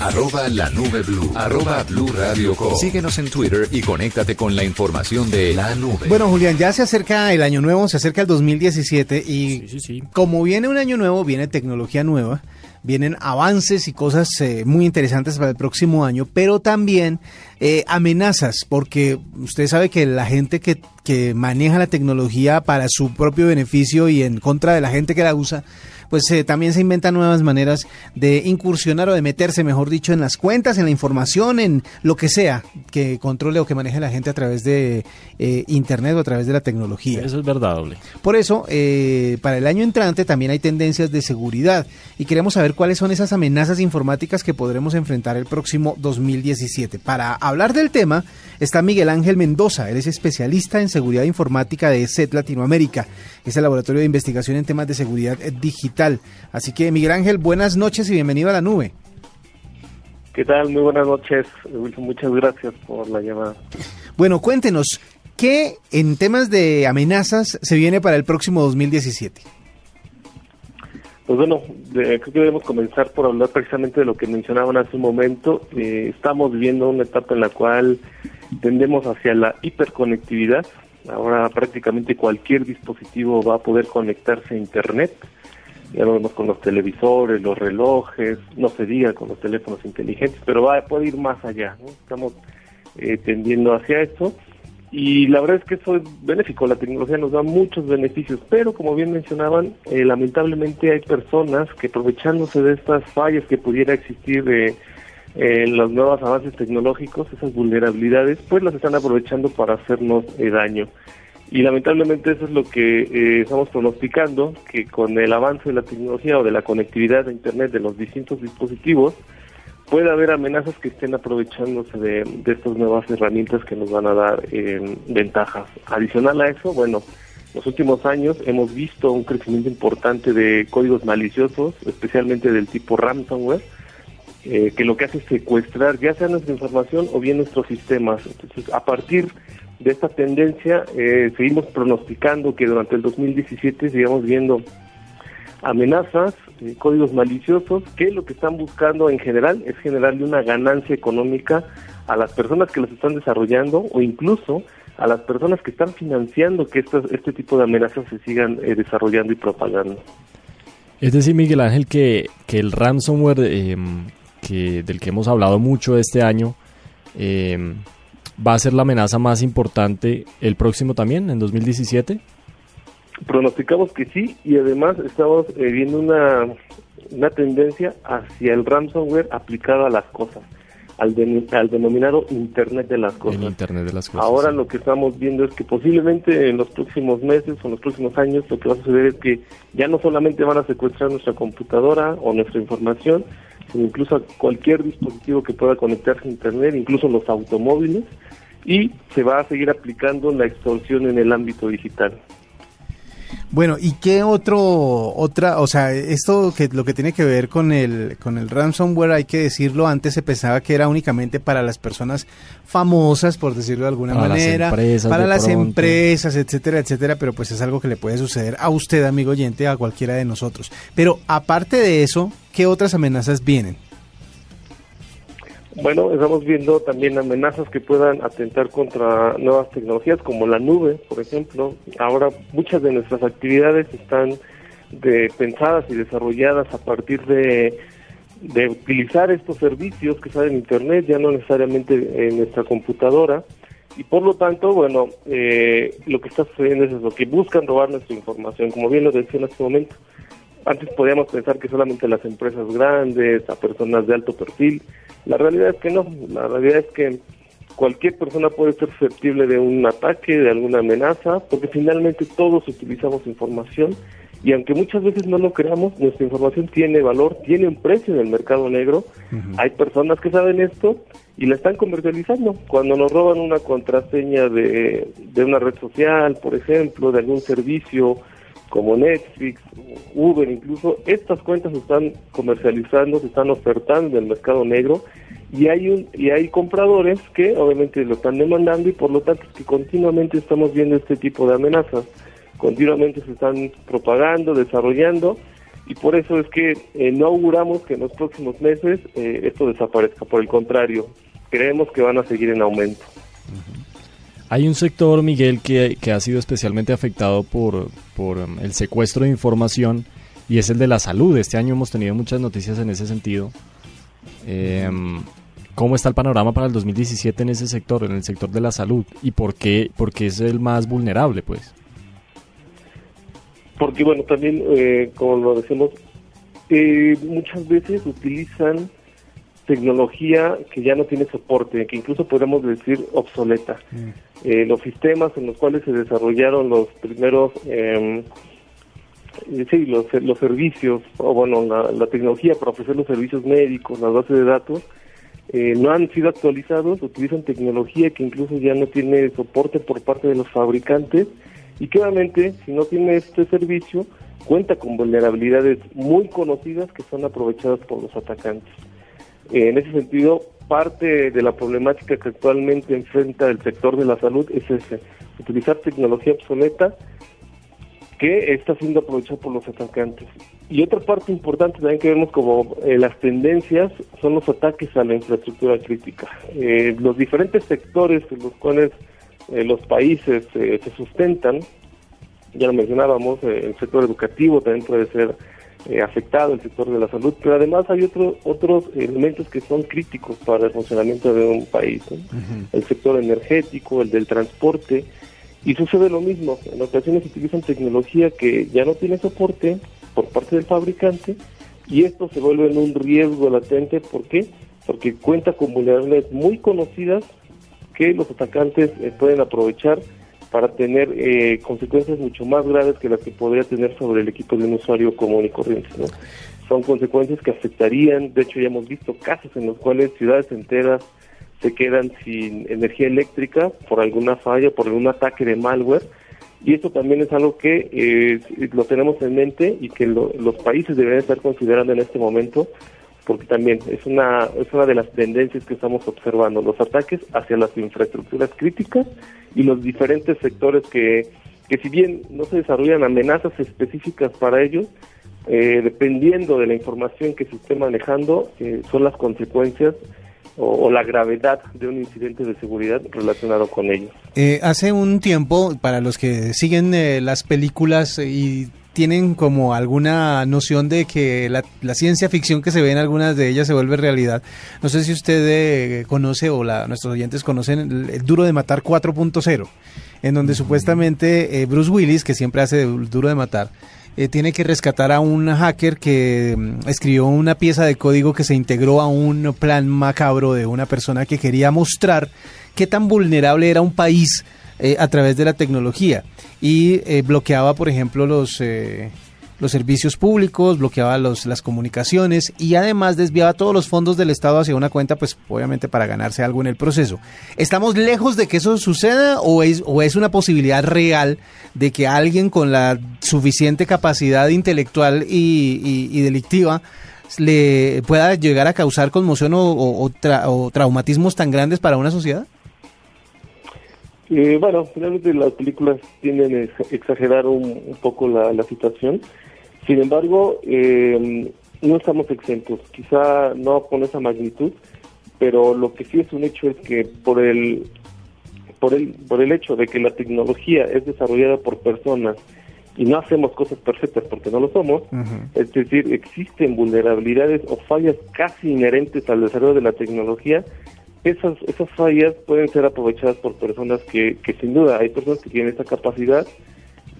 Arroba la nube blue. Arroba blue radio com. Síguenos en Twitter y conéctate con la información de la nube. Bueno, Julián, ya se acerca el año nuevo, se acerca el 2017 y como viene un año nuevo, viene tecnología nueva, vienen avances y cosas eh, muy interesantes para el próximo año, pero también eh, amenazas, porque usted sabe que la gente que, que maneja la tecnología para su propio beneficio y en contra de la gente que la usa, pues eh, también se inventan nuevas maneras de incursionar o de meterse, mejor dicho, en las cuentas, en la información, en lo que sea que controle o que maneje la gente a través de eh, Internet o a través de la tecnología. Eso es verdad, doble. Por eso, eh, para el año entrante también hay tendencias de seguridad y queremos saber cuáles son esas amenazas informáticas que podremos enfrentar el próximo 2017. Para hablar del tema está Miguel Ángel Mendoza, él es especialista en seguridad informática de SET Latinoamérica, es el laboratorio de investigación en temas de seguridad digital. Así que Miguel Ángel, buenas noches y bienvenido a la nube. ¿Qué tal? Muy buenas noches. Muchas gracias por la llamada. Bueno, cuéntenos, ¿qué en temas de amenazas se viene para el próximo 2017? Pues bueno, creo que debemos comenzar por hablar precisamente de lo que mencionaban hace un momento. Eh, estamos viviendo una etapa en la cual tendemos hacia la hiperconectividad. Ahora prácticamente cualquier dispositivo va a poder conectarse a Internet. Ya lo vemos con los televisores, los relojes, no se diga con los teléfonos inteligentes, pero va puede ir más allá. ¿no? Estamos eh, tendiendo hacia eso. Y la verdad es que eso es benéfico, la tecnología nos da muchos beneficios, pero como bien mencionaban, eh, lamentablemente hay personas que aprovechándose de estas fallas que pudiera existir eh, los nuevos avances tecnológicos, esas vulnerabilidades, pues las están aprovechando para hacernos eh, daño. Y lamentablemente eso es lo que eh, estamos pronosticando, que con el avance de la tecnología o de la conectividad de Internet de los distintos dispositivos, puede haber amenazas que estén aprovechándose de, de estas nuevas herramientas que nos van a dar eh, ventajas. Adicional a eso, bueno, los últimos años hemos visto un crecimiento importante de códigos maliciosos, especialmente del tipo ransomware, eh, que lo que hace es secuestrar ya sea nuestra información o bien nuestros sistemas. Entonces, a partir de esta tendencia, eh, seguimos pronosticando que durante el 2017 sigamos viendo amenazas, códigos maliciosos, que lo que están buscando en general es generarle una ganancia económica a las personas que los están desarrollando o incluso a las personas que están financiando que estas- este tipo de amenazas se sigan eh, desarrollando y propagando. Es decir, Miguel Ángel, que, que el ransomware eh, que, del que hemos hablado mucho este año eh, va a ser la amenaza más importante el próximo también, en 2017. Pronosticamos que sí y además estamos eh, viendo una, una tendencia hacia el ransomware aplicado a las cosas, al, de- al denominado Internet de las cosas. Internet de las cosas. Ahora sí. lo que estamos viendo es que posiblemente en los próximos meses o en los próximos años lo que va a suceder es que ya no solamente van a secuestrar nuestra computadora o nuestra información, incluso a cualquier dispositivo que pueda conectarse a Internet, incluso los automóviles, y se va a seguir aplicando la extorsión en el ámbito digital. Bueno, ¿y qué otro, otra, o sea, esto que lo que tiene que ver con el, con el ransomware, hay que decirlo, antes se pensaba que era únicamente para las personas famosas, por decirlo de alguna Para las manera, empresas para las pronto. empresas, etcétera, etcétera, pero pues es algo que le puede suceder a usted, amigo oyente, a cualquiera de nosotros. Pero aparte de eso, ¿qué otras amenazas vienen? Bueno, estamos viendo también amenazas que puedan atentar contra nuevas tecnologías como la nube, por ejemplo. Ahora muchas de nuestras actividades están de- pensadas y desarrolladas a partir de, utilizar estos servicios que salen en Internet, ya no necesariamente en nuestra computadora. Y por lo tanto, bueno, eh, lo que está sucediendo es eso, que buscan robar nuestra información, como bien lo decía en este momento. Antes podíamos pensar que solamente las empresas grandes, a personas de alto perfil. La realidad es que no. La realidad es que cualquier persona puede ser susceptible de un ataque, de alguna amenaza, porque finalmente todos utilizamos información Y aunque muchas veces no lo creamos, nuestra información tiene valor, tiene un precio en el mercado negro. Hay personas que saben esto y la están comercializando. Cuando nos roban una contraseña de, de una red social, por ejemplo, de algún servicio como Netflix, Uber, incluso estas cuentas se están comercializando, se están ofertando en el mercado negro y hay un y hay compradores que obviamente lo están demandando y por lo tanto que continuamente estamos viendo este tipo de amenazas. Continuamente se están propagando desarrollando y por eso es que eh, no auguramos que en los próximos meses eh, esto desaparezca. Por el contrario creemos que van a seguir en aumento hay un sector Miguel que, que ha sido especialmente afectado por por um, el secuestro de información y es el de la salud este año hemos tenido muchas noticias en ese sentido eh, ¿Cómo está el panorama para el 2017 en ese sector, en el sector de la salud? ¿Y por qué, porque es el más vulnerable, pues? Porque, bueno, también, eh, como lo decimos, eh, muchas veces utilizan tecnología que ya no tiene soporte, que incluso podemos decir obsoleta. Mm. Eh, los sistemas en los cuales se desarrollaron los primeros, eh, sí, los, los servicios, o bueno, la, la, tecnología para ofrecer los servicios médicos, las bases de datos, eh, no han sido actualizados, utilizan tecnología que incluso ya no tiene soporte por parte de los fabricantes y obviamente si no tiene este servicio cuenta con vulnerabilidades muy conocidas que son aprovechadas por los atacantes. Eh, en ese sentido, parte de la problemática que actualmente enfrenta el sector de la salud es ese, utilizar tecnología obsoleta que está siendo aprovechada por los atacantes. Y otra parte importante también que vemos como eh, las tendencias son los ataques a la infraestructura crítica. Eh, los diferentes sectores en los cuales eh, los países se sustentan, ya lo mencionábamos, el sector educativo también puede ser afectado, el sector de la salud, pero además hay otro, otros elementos que son críticos para el funcionamiento de un país. El sector energético, el del transporte, y sucede lo mismo, en ocasiones utilizan tecnología que ya no tiene soporte por parte del fabricante y esto se vuelve en un riesgo latente. ¿Por qué? Porque cuenta con vulnerabilidades muy conocidas que los atacantes eh, pueden aprovechar para tener eh, consecuencias mucho más graves que las que podría tener sobre el equipo de un usuario común y corriente. Son consecuencias que afectarían, de hecho ya hemos visto casos en los cuales ciudades enteras se quedan sin energía eléctrica por alguna falla, por algún ataque de malware, y esto también es algo que eh, lo tenemos en mente y que los países deberían estar considerando en este momento porque también es una es una de las tendencias que estamos observando los ataques hacia las infraestructuras críticas y los diferentes sectores que que si bien no se desarrollan amenazas específicas para ellos eh, dependiendo de la información que se esté manejando eh, son las consecuencias o, la gravedad de un incidente de seguridad relacionado con ellos. Eh, hace un tiempo, para los que siguen eh, las películas y tienen como alguna noción de que la, ciencia ficción que se ve en algunas de ellas se vuelve realidad. No sé si usted eh, conoce o la, nuestros oyentes conocen el, Duro de Matar 4.0, en donde supuestamente Bruce Willis, que siempre hace el Duro de Matar, eh, tiene que rescatar a un hacker que mm, escribió una pieza de código que se integró a un plan macabro de una persona que quería mostrar qué tan vulnerable era un país eh, a través de la tecnología y eh, bloqueaba, por ejemplo, los los servicios públicos, bloqueaba los, las comunicaciones y además desviaba todos los fondos del Estado hacia una cuenta, pues obviamente para ganarse algo en el proceso. ¿Estamos lejos de que eso suceda o es, o es una posibilidad real de que alguien con la suficiente capacidad intelectual y, delictiva le pueda llegar a causar conmoción o, traumatismos tan grandes para una sociedad? Eh, bueno, finalmente las películas tienden a exagerar un, poco la, la, situación. Sin embargo, eh, no estamos exentos, quizá no con esa magnitud, pero lo que sí es un hecho es que por el por el por el hecho de que la tecnología es desarrollada por personas y no hacemos cosas perfectas porque no lo somos, es decir, existen vulnerabilidades o fallas casi inherentes al desarrollo de la tecnología, esas esas fallas pueden ser aprovechadas por personas que, que sin duda hay personas que tienen esa capacidad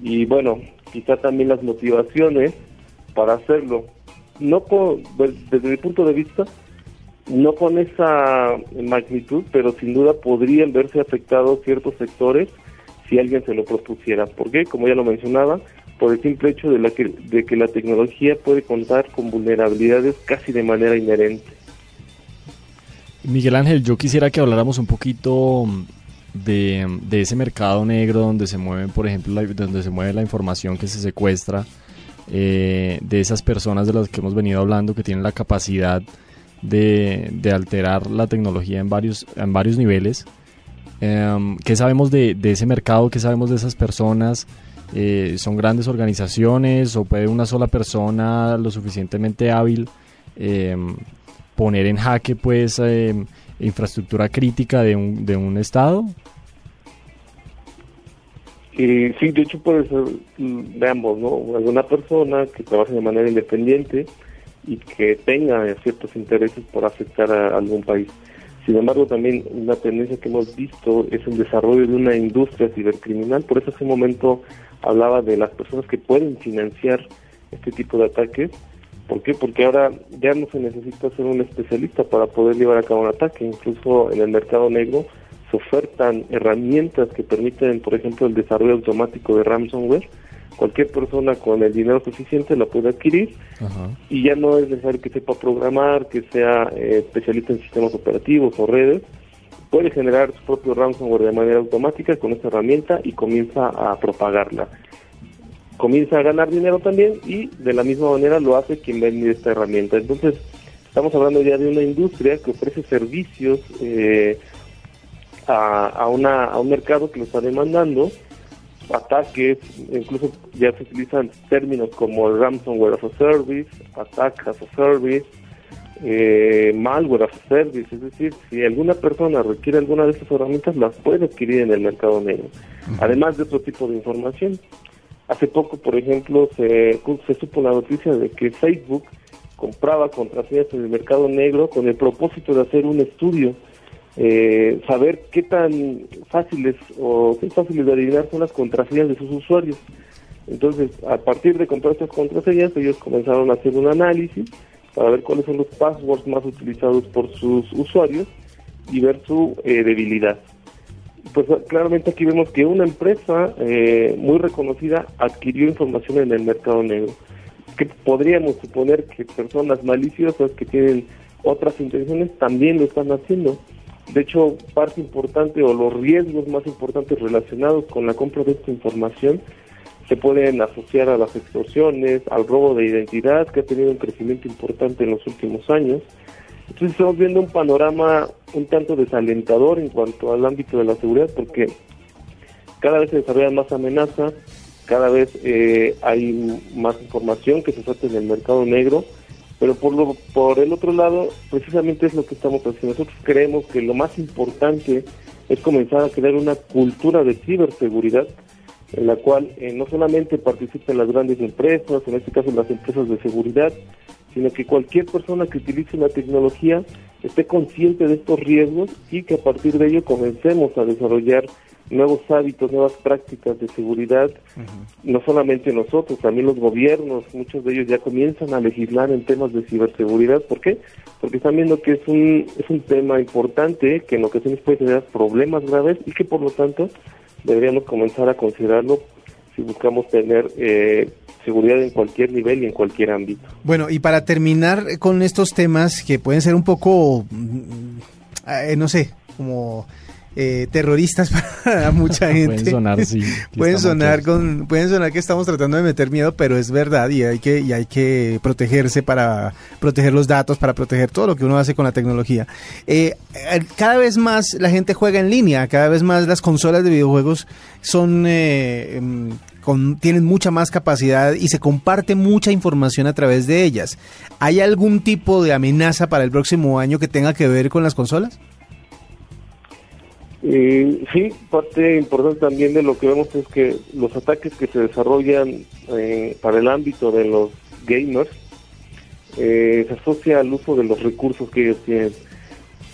y bueno, quizá también las motivaciones para hacerlo. No con, pues, desde mi punto de vista, no con esa magnitud, pero sin duda podrían verse afectados ciertos sectores si alguien se lo propusiera. Porque, como ya lo mencionaba, por el simple hecho de, la que, de que la tecnología puede contar con vulnerabilidades casi de manera inherente. Miguel Ángel, yo quisiera que habláramos un poquito de, ese mercado negro donde se mueve, por ejemplo, donde se mueve la información que se secuestra, eh, de esas personas de las que hemos venido hablando que tienen la capacidad de, alterar la tecnología en varios, en varios niveles. Em, ¿Qué sabemos de, ese mercado? ¿Qué sabemos de esas personas? Eh, ¿Son grandes organizaciones o puede una sola persona lo suficientemente hábil em, poner en jaque pues em, infraestructura crítica de un, de un estado? sí, de hecho puede ser mm, de ambos, ¿no? Alguna persona que trabaje de manera independiente y que tenga ciertos intereses por afectar a algún país. Sin embargo, también una tendencia que hemos visto es el desarrollo de una industria cibercriminal. Por eso hace un momento hablaba de las personas que pueden financiar este tipo de ataques. ¿Por qué? Porque ahora ya no se necesita ser un especialista para poder llevar a cabo un ataque. Incluso en el mercado negro se ofertan herramientas que permiten, por ejemplo, el desarrollo automático de ransomware cualquier persona con el dinero suficiente la puede adquirir y ya no es necesario que sepa programar, que sea eh, especialista en sistemas operativos o redes, puede generar su propio ransomware de manera automática con esta herramienta y comienza a propagarla. Comienza a ganar dinero también y de la misma manera lo hace quien vende esta herramienta. Entonces, estamos hablando ya de una industria que ofrece servicios eh, a, a, una, a un mercado que lo está demandando ataques, incluso ya se utilizan términos como ransomware as a service, attack as a service, eh, malware as a service, es decir, si alguna persona requiere alguna de estas herramientas, las puede adquirir en el mercado negro, además de otro tipo de información. Hace poco, por ejemplo, se, supo la noticia de que Facebook compraba contraseñas en el mercado negro con el propósito de hacer un estudio eh, saber qué tan fáciles o qué fáciles de adivinar son las contraseñas de sus usuarios. Entonces, a partir de comprar estas contraseñas, ellos comenzaron a hacer un análisis para ver cuáles son los passwords más utilizados por sus usuarios y ver su eh, debilidad. Pues claramente aquí vemos que una empresa eh, muy reconocida adquirió información en el mercado negro. Que podríamos suponer que personas maliciosas que tienen otras intenciones también lo están haciendo. De hecho, parte importante o los riesgos más importantes relacionados con la compra de esta información se pueden asociar a las extorsiones, al robo de identidad, que ha tenido un crecimiento importante en los últimos años. Entonces estamos viendo un panorama un tanto desalentador en cuanto al ámbito de la seguridad, porque cada vez se desarrollan más amenazas, cada vez eh, hay más información que se trata en el mercado negro pero por, lo, por el otro lado, precisamente es lo que estamos haciendo. Nosotros creemos que lo más importante es comenzar a crear una cultura de ciberseguridad en la cual eh, no solamente participen las grandes empresas, en este caso las empresas de seguridad, sino que cualquier persona que utilice la tecnología esté consciente de estos riesgos y que a partir de ello comencemos a desarrollar nuevos hábitos, nuevas prácticas de seguridad, no solamente nosotros, también los gobiernos, muchos de ellos ya comienzan a legislar en temas de ciberseguridad. ¿Por qué? Porque están viendo que es un, es un tema importante, que en ocasiones puede generar problemas graves y que por lo tanto deberíamos comenzar a considerarlo si buscamos tener eh, seguridad en cualquier nivel y en cualquier ámbito. Bueno, y para terminar con estos temas que pueden ser un poco, mm, eh, no sé, como eh, terroristas para mucha gente. pueden sonar, sí. pueden sonar con, pueden sonar que estamos tratando de meter miedo, pero es verdad y hay que, y hay que protegerse para proteger los datos, para proteger todo lo que uno hace con la tecnología. Eh, cada vez más la gente juega en línea, cada vez más las consolas de videojuegos son eh, em, con, tienen mucha más capacidad y se comparte mucha información a través de ellas. ¿Hay algún tipo de amenaza para el próximo año que tenga que ver con las consolas? Eh, sí, parte importante también de lo que vemos es que los ataques que se desarrollan eh, para el ámbito de los gamers eh, se asocia al uso de los recursos que ellos tienen.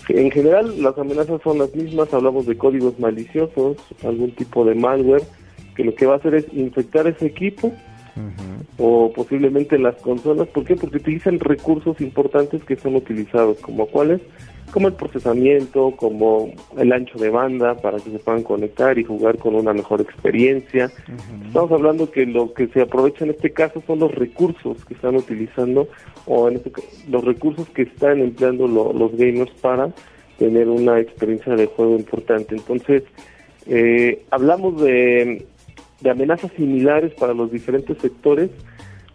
En general, las amenazas son las mismas, hablamos de códigos maliciosos, algún tipo de malware, que lo que va a hacer es infectar ese equipo o posiblemente las consolas. ¿Por qué? Porque utilizan recursos importantes que son utilizados, como cuáles como el procesamiento, como el ancho de banda para que se puedan conectar y jugar con una mejor experiencia. Estamos hablando que lo que se aprovecha en este caso son los recursos que están utilizando o en este, los recursos que están empleando los gamers para tener una experiencia de juego importante. Entonces, eh, hablamos de, de amenazas similares para los diferentes sectores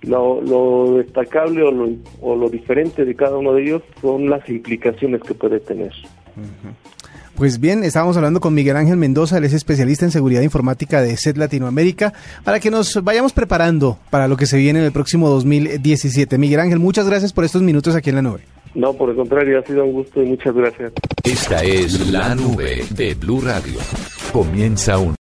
lo, destacable o lo, o lo, diferente de cada uno de ellos son las implicaciones que puede tener. Pues bien, estábamos hablando con Miguel Ángel Mendoza, él es especialista en seguridad informática de SET Latinoamérica, para que nos vayamos preparando para lo que se viene en el próximo 2017. Miguel Ángel, muchas gracias por estos minutos aquí en la nube. No, por el contrario, ha sido un gusto y muchas gracias. Esta es la nube de Blue Radio. Comienza un